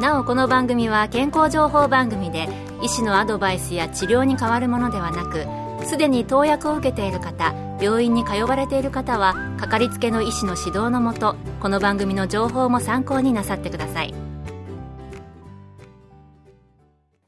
なおこの番組は健康情報番組で医師のアドバイスや治療に変わるものではなくすでに投薬を受けている方病院に通われている方はかかりつけの医師の指導のもとこの番組の情報も参考になさってください。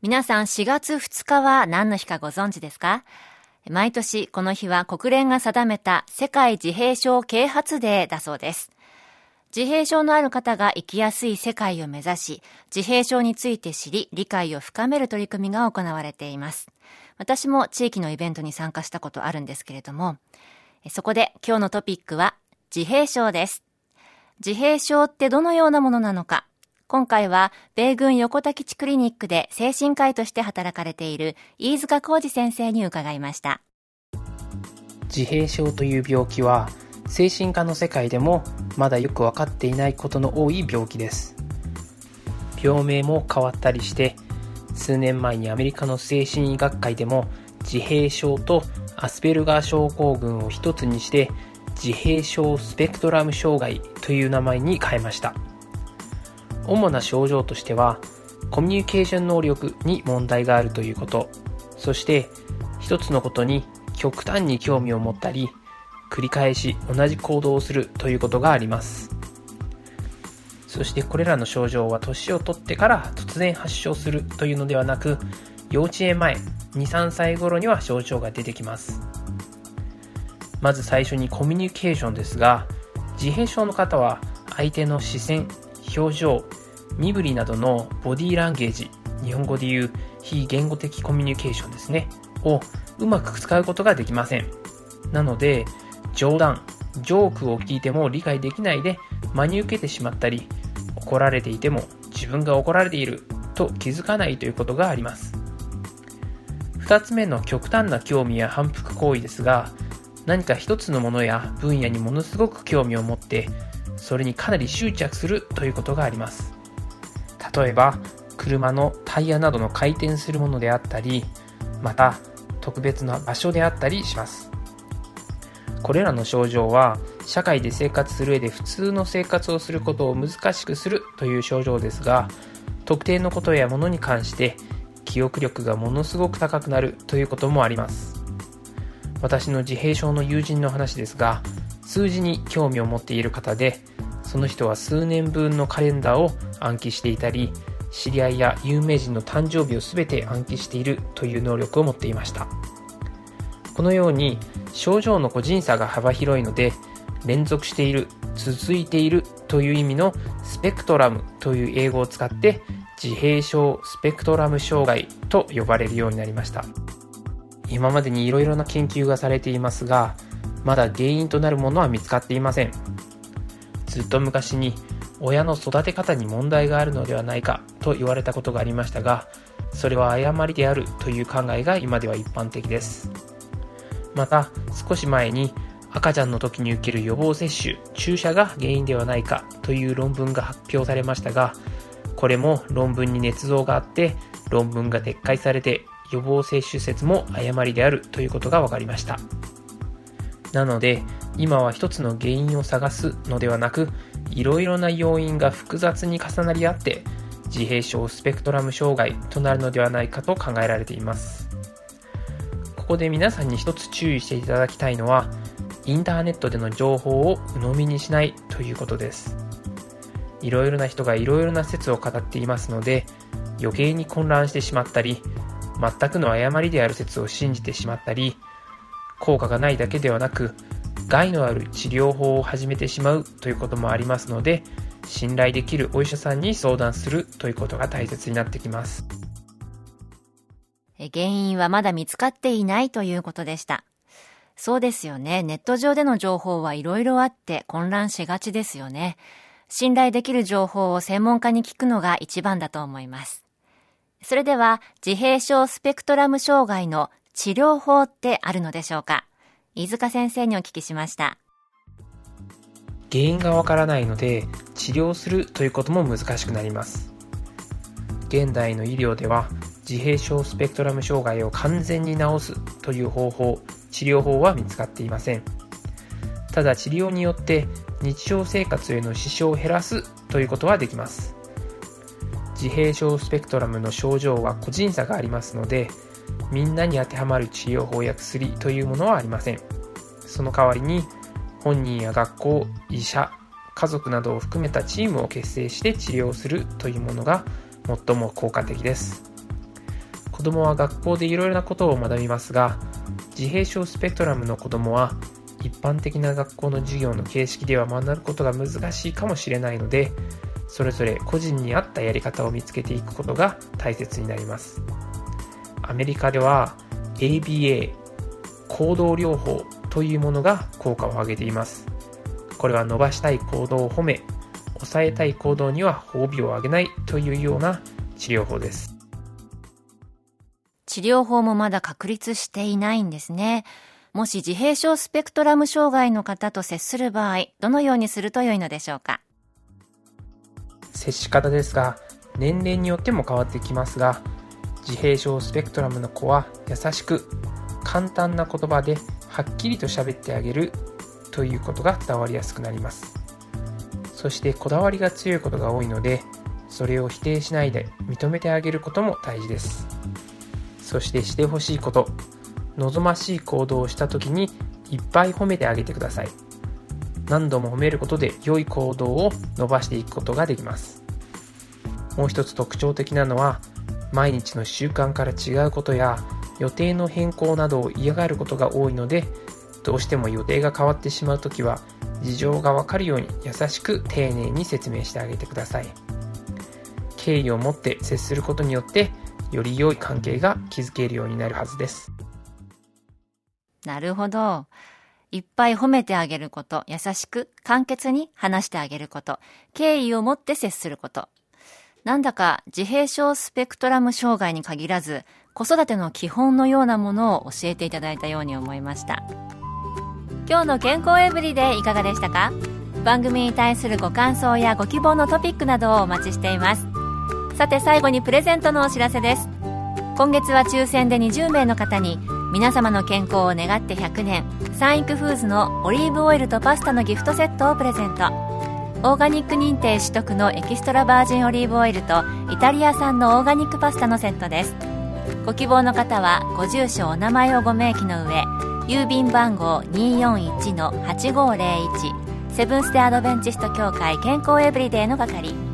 皆さん4月2日は何の日かご存知ですか？毎年この日は国連が定めた世界自閉症啓発デーだそうです。自閉症のある方が生きやすい世界を目指し、自閉症について知り、理解を深める取り組みが行われています。私も地域のイベントに参加したことあるんですけれども、そこで今日のトピックは自閉症です。自閉症ってどのようなものなのか、今回は米軍横田基地クリニックで精神科医として働かれている飯塚浩二先生に伺いました。自閉症という病気は精神科の世界でもまだよく分かっていないことの多い病気です。病名も変わったりして数年前にアメリカの精神医学会でも自閉症とアスペルガー症候群を一つにして自閉症スペクトラム障害という名前に変えました。主な症状としてはコミュニケーション能力に問題があるということ。そして一つのことに極端に興味を持ったり繰り返し同じ行動をするということがあります。そしてこれらの症状は年を取ってから突然発症するというのではなく幼稚園前23歳頃には症状が出てきます。まず最初にコミュニケーションですが自閉症の方は相手の視線表情身振りなどのボディーランゲージ日本語で言う非言語的コミュニケーションですねをうまく使うことができません。なので冗談、ジョークを聞いても理解できないで真に受けてしまったり、怒られていても自分が怒られていると気づかないということがあります。二つ目の極端な興味や反復行為ですが、何か一つのものや分野にものすごく興味を持って、それにかなり執着するということがあります。例えば、車のタイヤなどの回転するものであったり、また特別な場所であったりします。これらの症状は社会で生活する上で普通の生活をすることを難しくするという症状ですが特定のことやものに関して記憶力がものすごく高くなるということもあります。私の自閉症の友人の話ですが数字に興味を持っている方でその人は数年分のカレンダーを暗記していたり知り合いや有名人の誕生日を全て暗記しているという能力を持っていました。このように症状の個人差が幅広いので連続している続いているという意味のスペクトラムという英語を使って自閉症スペクトラム障害と呼ばれるようになりました。今までに色々な研究がされていますがまだ原因となるものは見つかっていません。ずっと昔に親の育て方に問題があるのではないかと言われたことがありましたがそれは誤りであるという考えが今では一般的です。また少し前に赤ちゃんの時に受ける予防接種、注射が原因ではないかという論文が発表されましたが、これも論文に捏造があって論文が撤回されて予防接種説も誤りであるということが分かりました。なので今は一つの原因を探すのではなくいろいろな要因が複雑に重なり合って自閉症スペクトラム障害となるのではないかと考えられています。ここで皆さんに一つ注意していただきたいのは、インターネットでの情報を鵜呑みにしないということです。いろいろな人がいろいろな説を語っていますので、余計に混乱してしまったり、全くの誤りである説を信じてしまったり、効果がないだけではなく、害のある治療法を始めてしまうということもありますので、信頼できるお医者さんに相談するということが大切になってきます。原因はまだ見つかっていないということでした。そうですよね。ネット上での情報はいろいろあって混乱しがちですよね。信頼できる情報を専門家に聞くのが一番だと思います。それでは、自閉症スペクトラム障害の治療法ってあるのでしょうか？飯塚先生にお聞きしました原因がわからないので治療するということも難しくなります現代の医療では自閉症スペクトラム障害を完全に治すという方法治療法は見つかっていません。ただ治療によって日常生活への支障を減らすということはできます。自閉症スペクトラムの症状は個人差がありますのでみんなに当てはまる治療法や薬というものはありませんその代わりに本人や学校医者家族などを含めたチームを結成して治療するというものが最も効果的です。子供は学校でいろいろなことを学びますが自閉症スペクトラムの子供は一般的な学校の授業の形式では学ぶことが難しいかもしれないのでそれぞれ個人に合ったやり方を見つけていくことが大切になります。アメリカでは ABA 行動療法というものが効果を上げています。これは伸ばしたい行動を褒め抑えたい行動には褒美をあげないというような治療法です。治療法もまだ確立していないんですね。もし自閉症スペクトラム障害の方と接する場合どのようにすると良いのでしょうか？接し方ですが年齢によっても変わってきますが自閉症スペクトラムの子は優しく簡単な言葉ではっきりと喋ってあげるということが伝わりやすくなります。そしてこだわりが強いことが多いのでそれを否定しないで認めてあげることも大事です。そしてしてほしいこと望ましい行動をした時にいっぱい褒めてあげてください。何度も褒めることで良い行動を伸ばしていくことができます。もう一つ特徴的なのは毎日の習慣から違うことや予定の変更などを嫌がることが多いのでどうしても予定が変わってしまう時は事情がわかるように優しく丁寧に説明してあげてください。敬意を持って接することによってより良い関係が築けるようになるはずですなるほどいっぱい褒めてあげること、優しく、簡潔に話してあげること、敬意を持って接すること、なんだか自閉症スペクトラム障害に限らず、子育ての基本のようなものを教えていただいたように思いました。今日の健康エブリデイいかがでしたか？番組に対するご感想やご希望のトピックなどをお待ちしています。さて最後にプレゼントのお知らせです。今月は抽選で20名の方に皆様の健康を願って100年サンイクフーズのオリーブオイルとパスタのギフトセットをプレゼント。オーガニック認定取得のエキストラバージンオリーブオイルとイタリア産のオーガニックパスタのセットです。ご希望の方はご住所お名前をご明記の上郵便番号241-8501セブンス・テアドベンチスト協会健康エブリデイの係。